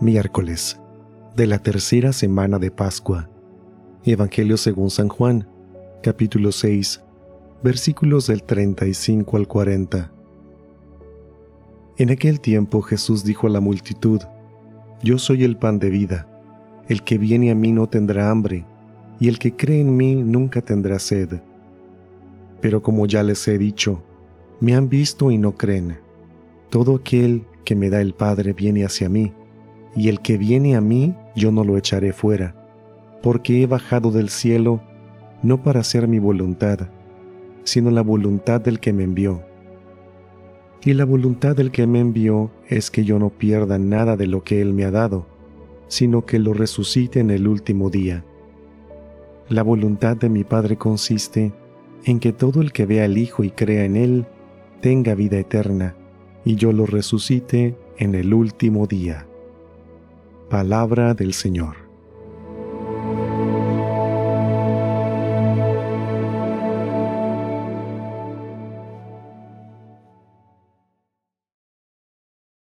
Miércoles de la tercera semana de Pascua. Evangelio según San Juan, capítulo 6, versículos del 35 al 40. En aquel tiempo Jesús dijo a la multitud, Yo soy el pan de vida, el que viene a mí no tendrá hambre, y el que cree en mí nunca tendrá sed. Pero como ya les he dicho, me han visto y no creen. Todo aquel que me da el Padre viene hacia mí, y el que viene a mí yo no lo echaré fuera, porque he bajado del cielo no para hacer mi voluntad, sino la voluntad del que me envió. Y la voluntad del que me envió es que yo no pierda nada de lo que él me ha dado, sino que lo resucite en el último día. La voluntad de mi Padre consiste en que todo el que vea al Hijo y crea en Él tenga vida eterna, y yo lo resucite en el último día. Palabra del Señor.